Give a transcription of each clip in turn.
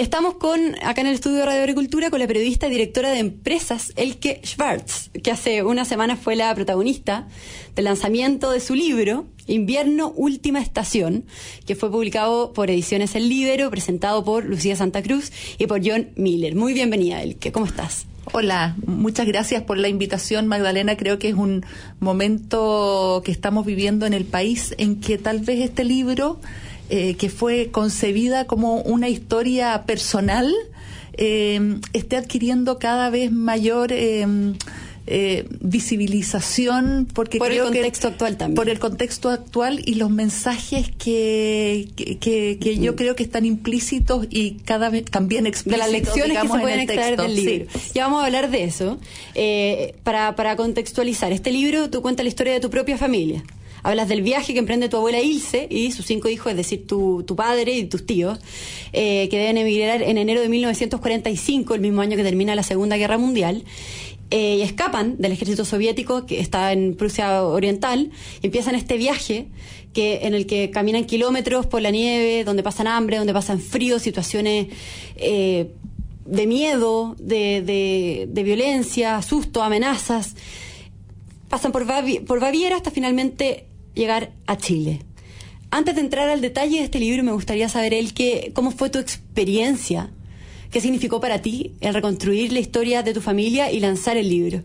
estamos con, acá en el estudio de Radio Agricultura, con la periodista y directora de empresas, Elke Schwartz, que hace una semana fue la protagonista del lanzamiento de su libro, Invierno Última Estación, que fue publicado por Ediciones El Libero, presentado por Lucía Santa Cruz y por John Miller. Muy bienvenida, Elke. ¿Cómo estás? Hola, muchas gracias por la invitación, Magdalena. Creo que es un momento que estamos viviendo en el país en que tal vez este libro eh, que fue concebida como una historia personal, eh, esté adquiriendo cada vez mayor eh, visibilización porque por el contexto actual también. por el contexto actual y los mensajes que, que, yo creo que están implícitos y cada vez también explícitos de las lecciones que se pueden extraer del libro. Ya vamos a hablar de eso para, para contextualizar. Este libro tú cuentas la historia de tu propia familia hablas del viaje que emprende tu abuela Ilse y sus cinco hijos, es decir, tu, padre y tus tíos, eh, que deben emigrar en enero de 1945, el mismo año que termina la Segunda Guerra Mundial. Eh, y escapan del ejército soviético que está en Prusia Oriental y empiezan este viaje que, en el que caminan kilómetros por la nieve, donde pasan hambre, donde pasan frío, situaciones eh, de miedo, de, violencia, susto, amenazas. Pasan por, por Baviera hasta finalmente llegar a Chile. Antes de entrar al detalle de este libro, me gustaría saber, el que, cómo fue tu experiencia, qué significó para ti el reconstruir la historia de tu familia y lanzar el libro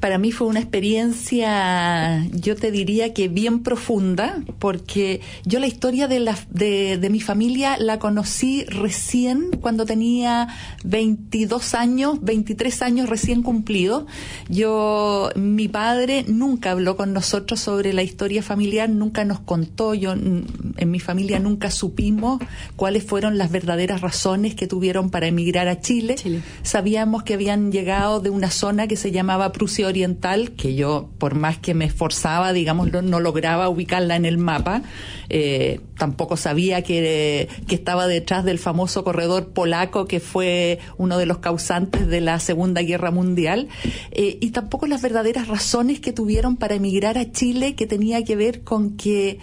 para mí fue una experiencia, yo te diría que bien profunda, porque yo la historia de, la, de, de, mi familia la conocí recién cuando tenía 22 años, 23 años recién cumplidos. Yo, mi padre nunca habló con nosotros sobre la historia familiar, nunca nos contó, yo en mi familia nunca supimos cuáles fueron las verdaderas razones que tuvieron para emigrar a Chile. Chile. Sabíamos que habían llegado de una zona que se llamaba Prusia oriental, que yo, por más que me esforzaba, digamos, no, lograba ubicarla en el mapa. Eh, tampoco sabía que, que estaba detrás del famoso corredor polaco, que fue uno de los causantes de la Segunda Guerra Mundial. Eh, y tampoco las verdaderas razones que tuvieron para emigrar a Chile, que tenía que ver con que.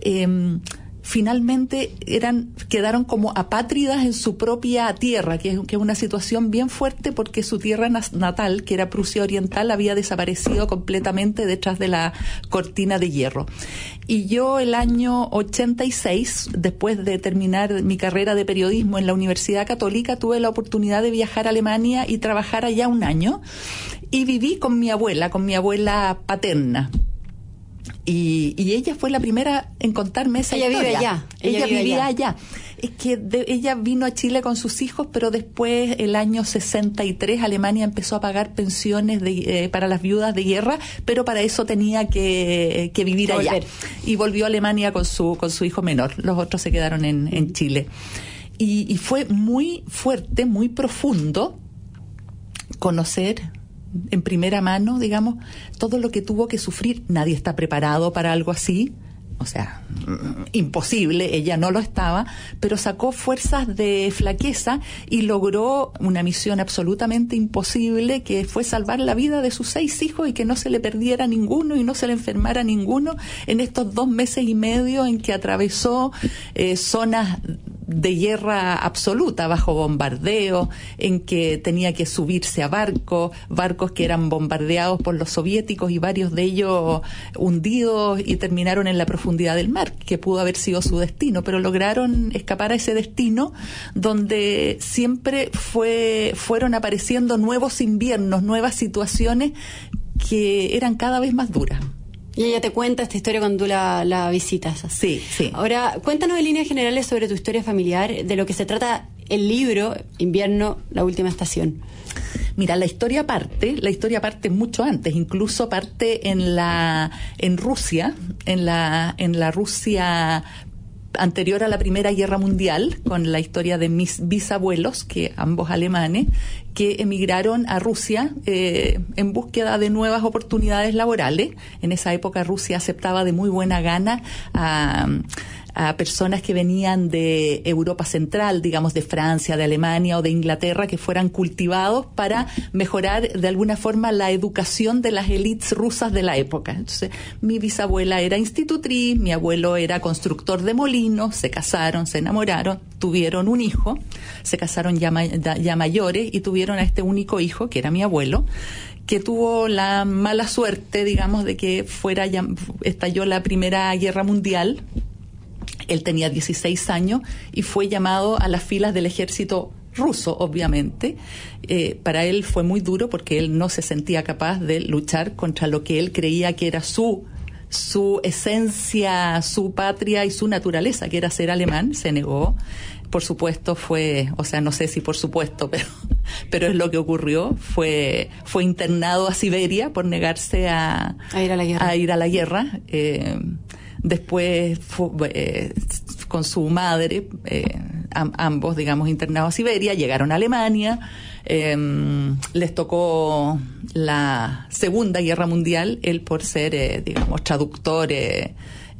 Eh, finalmente eran quedaron como apátridas en su propia tierra, que es, que es una situación bien fuerte porque su tierra natal, que era Prusia Oriental, había desaparecido completamente detrás de la cortina de hierro. Y yo el año 86, después de terminar mi carrera de periodismo en la Universidad Católica, tuve la oportunidad de viajar a Alemania y trabajar allá un año y viví con mi abuela, con mi abuela paterna y, y, ella fue la primera en contarme esa ella historia. Vive allá. Ella, vivía allá. Es que ella vino a Chile con sus hijos, pero después, el año 63, Alemania empezó a pagar pensiones de, eh, para las viudas de guerra, pero para eso tenía que, que vivir allá. Y volvió a Alemania con su, con su hijo menor. Los otros se quedaron en, en Chile. Y, y fue muy fuerte, muy profundo conocer en primera mano, digamos, todo lo que tuvo que sufrir. Nadie está preparado para algo así. O sea, imposible, ella no lo estaba, pero sacó fuerzas de flaqueza y logró una misión absolutamente imposible que fue salvar la vida de sus seis hijos y que no se le perdiera ninguno y no se le enfermara ninguno en estos dos meses y medio en que atravesó eh, zonas de guerra absoluta, bajo bombardeo, en que tenía que subirse a barcos, barcos que eran bombardeados por los soviéticos y varios de ellos hundidos y terminaron en la profundidad del mar, que pudo haber sido su destino, pero lograron escapar a ese destino donde siempre fue, fueron apareciendo nuevos inviernos, nuevas situaciones que eran cada vez más duras. Y ella te cuenta esta historia cuando tú la, visitas. Sí, sí. Ahora, cuéntanos en líneas generales sobre tu historia familiar, de lo que se trata el libro Invierno, la última estación. Mira, la historia parte, la historia parte mucho antes, incluso parte en la en Rusia, en la en la Rusia anterior a la Primera Guerra Mundial, con la historia de mis bisabuelos, que ambos alemanes, que emigraron a Rusia eh, en búsqueda de nuevas oportunidades laborales. En esa época Rusia aceptaba de muy buena gana a, a personas que venían de Europa Central, digamos de Francia, de Alemania o de Inglaterra, que fueran cultivados para mejorar de alguna forma la educación de las élites rusas de la época. Entonces, mi bisabuela era institutriz, mi abuelo era constructor de molinos, se casaron, se enamoraron, tuvieron un hijo, se casaron ya, ya mayores y tuvieron a este único hijo, que era mi abuelo que tuvo la mala suerte, digamos, de que fuera estalló la Primera Guerra Mundial. Él tenía 16 años y fue llamado a las filas del ejército ruso, obviamente. Eh, para él fue muy duro porque él no se sentía capaz de luchar contra lo que él creía que era su su esencia, su patria y su naturaleza, que era ser alemán, se negó por supuesto fue, o sea, no sé si por supuesto, pero, pero es lo que ocurrió, fue, fue internado a Siberia por negarse a, ir a la guerra. A ir a la guerra. Eh, después eh, con su madre, eh, ambos, digamos, internados a Siberia, llegaron a Alemania, les tocó la Segunda Guerra Mundial, él por ser, digamos, traductor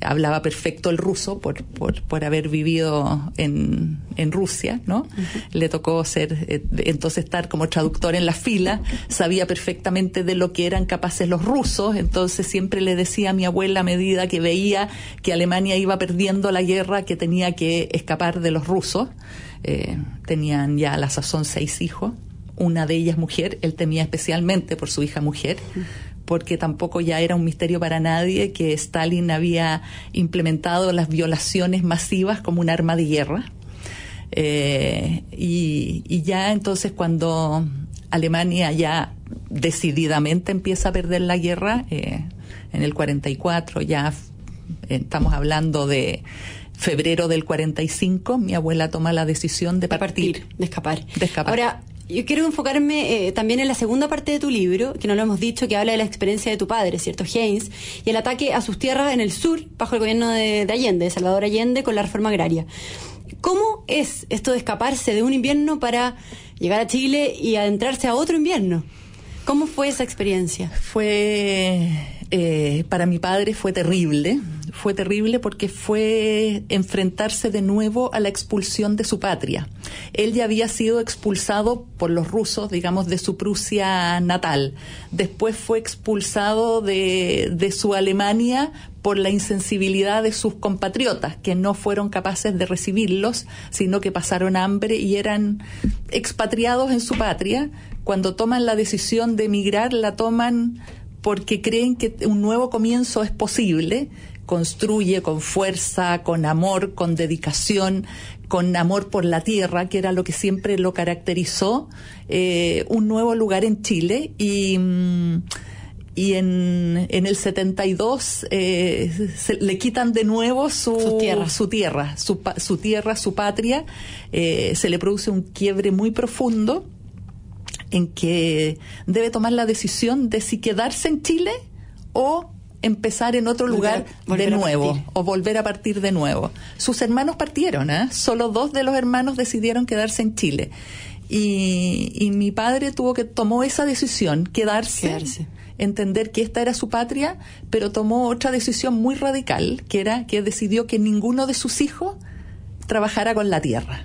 hablaba perfecto el ruso por, por, por haber vivido en, en Rusia, ¿no? Le tocó ser, eh, entonces estar como traductor en la fila, sabía perfectamente de lo que eran capaces los rusos, entonces siempre le decía a mi abuela a medida que veía que Alemania iba perdiendo la guerra que tenía que escapar de los rusos. Eh, tenían ya a la sazón seis hijos, una de ellas mujer, él temía especialmente por su hija mujer porque tampoco ya era un misterio para nadie que Stalin había implementado las violaciones masivas como un arma de guerra. Eh, y, ya entonces cuando Alemania ya decididamente empieza a perder la guerra, eh, en el 44 ya estamos hablando de febrero del 45, mi abuela toma la decisión de partir. de, escapar. de escapar. Ahora, yo quiero enfocarme eh, también en la segunda parte de tu libro, que no lo hemos dicho, que habla de la experiencia de tu padre, ¿cierto? Haynes, y el ataque a sus tierras en el sur, bajo el gobierno de, Allende, de Salvador Allende, con la reforma agraria. ¿Cómo es esto de escaparse de un invierno para llegar a Chile y adentrarse a otro invierno? ¿Cómo fue esa experiencia? Fue, eh, para mi padre fue terrible fue terrible porque fue enfrentarse de nuevo a la expulsión de su patria. Él ya había sido expulsado por los rusos, digamos, de su Prusia natal. Después fue expulsado de, de su Alemania por la insensibilidad de sus compatriotas, que no fueron capaces de recibirlos, sino que pasaron hambre y eran expatriados en su patria. Cuando toman la decisión de emigrar, la toman porque creen que un nuevo comienzo es posible construye con fuerza, con amor, con dedicación, con amor por la tierra, que era lo que siempre lo caracterizó, eh, un nuevo lugar en Chile y... Mm, y en, en el 72 eh, le quitan de nuevo su, tierra, su tierra, su, tierra, su patria. Eh, se le produce un quiebre muy profundo en que debe tomar la decisión de si quedarse en Chile o empezar en otro lugar de nuevo o volver a partir de nuevo. Sus hermanos partieron, ¿eh? solo dos de los hermanos decidieron quedarse en Chile. Y, mi padre tuvo que tomó esa decisión, quedarse, entender que esta era su patria, pero tomó otra decisión muy radical, que era que decidió que ninguno de sus hijos trabajara con la tierra.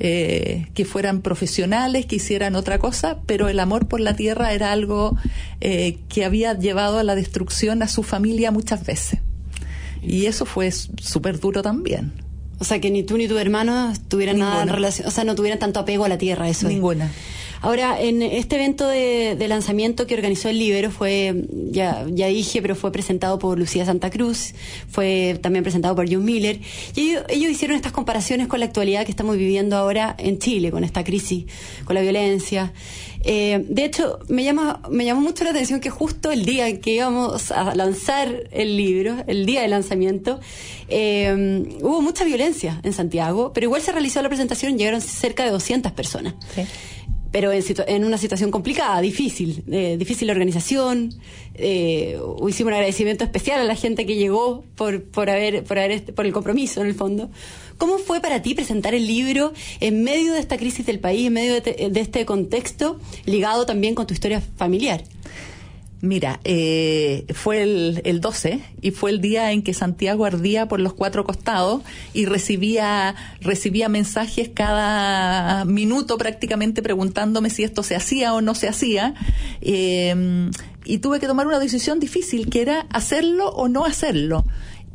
Eh, que fueran profesionales, que hicieran otra cosa, pero el amor por la tierra era algo eh, que había llevado a la destrucción a su familia muchas veces. Y eso fue súper duro también. O sea, que ni tú ni tu hermano tuvieran nada en relación, o sea, no tuvieran tanto apego a la tierra, eso. Ninguna. Ahora, en este evento de, lanzamiento que organizó el Libero fue, ya, ya dije, pero fue presentado por Lucía Santa Cruz, fue también presentado por John Miller, y ellos, hicieron estas comparaciones con la actualidad que estamos viviendo ahora en Chile, con esta crisis, con la violencia. Eh, de hecho, me llama, me llamó mucho la atención que justo el día en que íbamos a lanzar el libro, el día de lanzamiento, eh, hubo mucha violencia en Santiago, pero igual se realizó la presentación, llegaron cerca de 200 personas. Sí pero en, en, una situación complicada, difícil, eh, difícil organización. Eh, hicimos un agradecimiento especial a la gente que llegó por, por, haber, por, haber, por el compromiso, en el fondo. ¿Cómo fue para ti presentar el libro en medio de esta crisis del país, en medio de, de este contexto, ligado también con tu historia familiar? Mira, eh, fue el, el, 12 y fue el día en que Santiago ardía por los cuatro costados y recibía, recibía mensajes cada minuto prácticamente preguntándome si esto se hacía o no se hacía. Eh, y tuve que tomar una decisión difícil, que era hacerlo o no hacerlo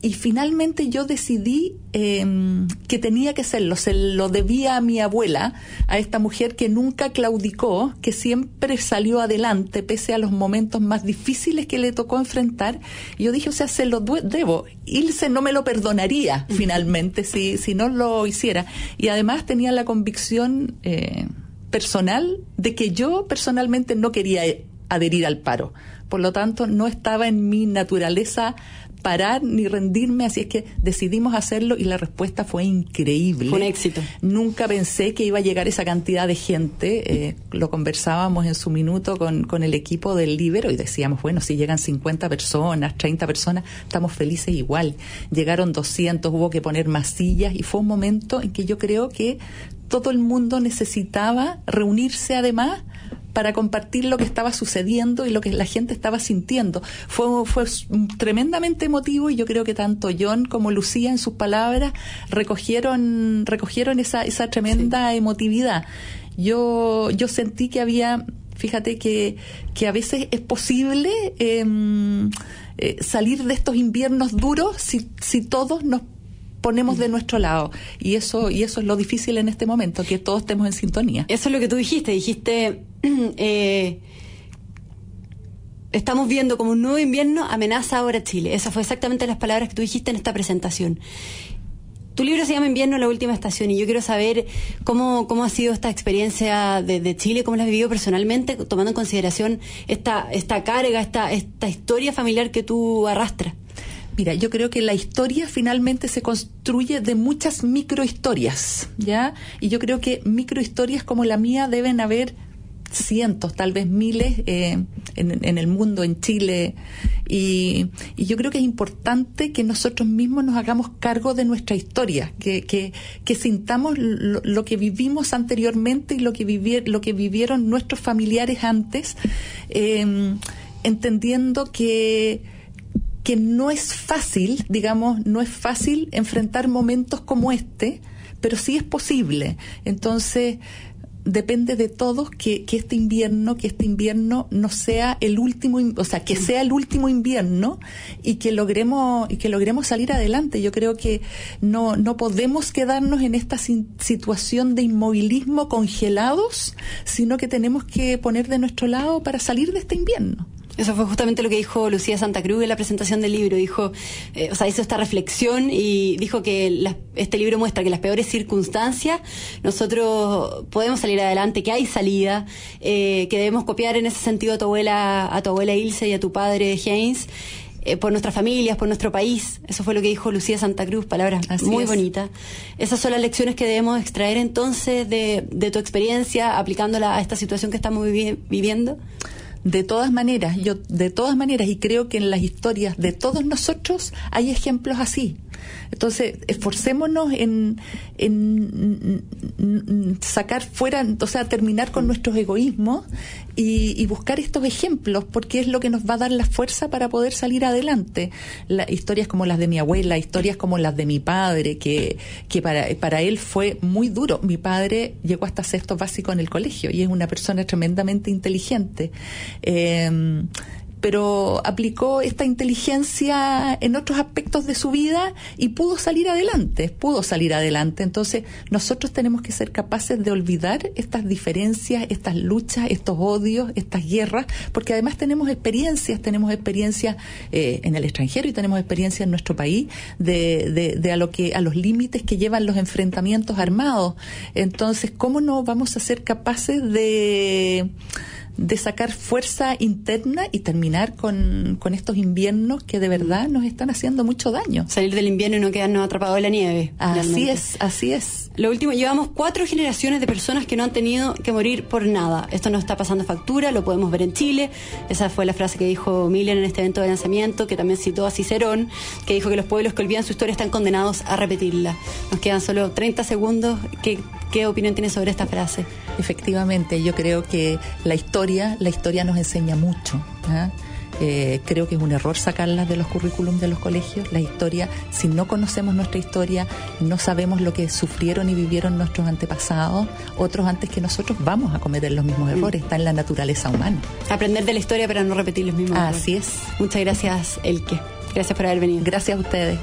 y finalmente yo decidí em, que tenía que hacerlo. Se lo debía a mi abuela, a esta mujer que nunca claudicó, que siempre salió adelante pese a los momentos más difíciles que le tocó enfrentar. Y yo dije, o sea, se lo debo. Ilse no me lo perdonaría finalmente si, si no lo hiciera. Y además tenía la convicción eh, personal de que yo personalmente no quería adherir al paro. Por lo tanto, no estaba en mi naturaleza parar ni rendirme, así es que decidimos hacerlo y la respuesta fue increíble. Fue un éxito. Nunca pensé que iba a llegar esa cantidad de gente. Eh, lo conversábamos en su minuto con, con el equipo del Libero y decíamos, bueno, si llegan 50 personas, 30 personas, estamos felices igual. Llegaron 200, hubo que poner más sillas y fue un momento en que yo creo que todo el mundo necesitaba reunirse además para compartir lo que estaba sucediendo y lo que la gente estaba sintiendo. Fue, fue tremendamente emotivo y yo creo que tanto John como Lucía en sus palabras recogieron, recogieron esa, esa tremenda emotividad. Yo, yo sentí que había, fíjate que, que a veces es posible em, eh, salir de estos inviernos duros si, si todos nos ponemos de nuestro lado. Y eso, y eso es lo difícil en este momento, que todos estemos en sintonía. Eso es lo que tú dijiste, dijiste, eh, estamos viendo como un nuevo invierno amenaza ahora Chile. Esas fue exactamente las palabras que tú dijiste en esta presentación. Tu libro se llama Invierno, la última estación, y yo quiero saber cómo, cómo ha sido esta experiencia de, Chile, cómo la has vivido personalmente, tomando en consideración esta, esta carga, esta, esta historia familiar que tú arrastras. Mira, yo creo que la historia finalmente se construye de muchas microhistorias, ¿ya? Y yo creo que microhistorias como la mía deben haber cientos, tal vez miles eh, en, el mundo, en Chile. Y, yo creo que es importante que nosotros mismos nos hagamos cargo de nuestra historia, que, que, que sintamos lo, que vivimos anteriormente y lo que, lo que vivieron nuestros familiares antes, eh, entendiendo que que no es fácil, digamos, no es fácil enfrentar momentos como este, pero sí es posible. Entonces, depende de todos que, que, este invierno, que este invierno no sea el último, o sea, que sea el último invierno y que logremos, y que logremos salir adelante. Yo creo que no, no podemos quedarnos en esta situación de inmovilismo congelados, sino que tenemos que poner de nuestro lado para salir de este invierno. Eso fue justamente lo que dijo Lucía Santa Cruz en la presentación del libro. Dijo, eh, o sea, hizo esta reflexión y dijo que este libro muestra que en las peores circunstancias nosotros podemos salir adelante, que hay salida, eh, que debemos copiar en ese sentido a tu abuela, a tu abuela Ilse y a tu padre James. Eh, por nuestras familias, por nuestro país. Eso fue lo que dijo Lucía Santa Cruz, palabras muy bonitas. Esas son las lecciones que debemos extraer entonces de, de tu experiencia aplicándola a esta situación que estamos viviendo de todas maneras, yo de todas maneras, y creo que en las historias de todos nosotros hay ejemplos así. Entonces, esforcémonos en, sacar fuera, o sea, terminar con nuestros egoísmos y, buscar estos ejemplos, porque es lo que nos va a dar la fuerza para poder salir adelante. historias como las de mi abuela, historias como las de mi padre, que, que para, para él fue muy duro. Mi padre llegó hasta sexto básico en el colegio y es una persona tremendamente inteligente. Eh, pero aplicó esta inteligencia en otros aspectos de su vida y pudo salir adelante, pudo salir adelante. Entonces, nosotros tenemos que ser capaces de olvidar estas diferencias, estas luchas, estos odios, estas guerras, porque además tenemos experiencias, tenemos experiencias eh, en el extranjero y tenemos experiencia en nuestro país de, de, de a lo que a los límites que llevan los enfrentamientos armados. Entonces, ¿cómo no vamos a ser capaces de de sacar fuerza interna y terminar con, con, estos inviernos que de verdad nos están haciendo mucho daño. Salir del invierno y no quedarnos atrapados en la nieve. Así es, así es. Lo último, llevamos cuatro generaciones de personas que no han tenido que morir por nada. Esto no está pasando factura, lo podemos ver en Chile. Esa fue la frase que dijo Miller en este evento de lanzamiento, que también citó a Cicerón, que dijo que los pueblos que olvidan su historia están condenados a repetirla. Nos quedan solo 30 segundos. ¿Qué, qué opinión tienes sobre esta frase? Efectivamente, yo creo que la historia, la historia nos enseña mucho. Eh, creo que es un error sacarlas de los currículums de los colegios. La historia, si no conocemos nuestra historia, no sabemos lo que sufrieron y vivieron nuestros antepasados, otros antes que nosotros vamos a cometer los mismos mm. errores. Está en la naturaleza humana. Aprender de la historia para no repetir los mismos Así errores. Así es. Muchas gracias, Elke. Gracias por haber venido. Gracias a ustedes.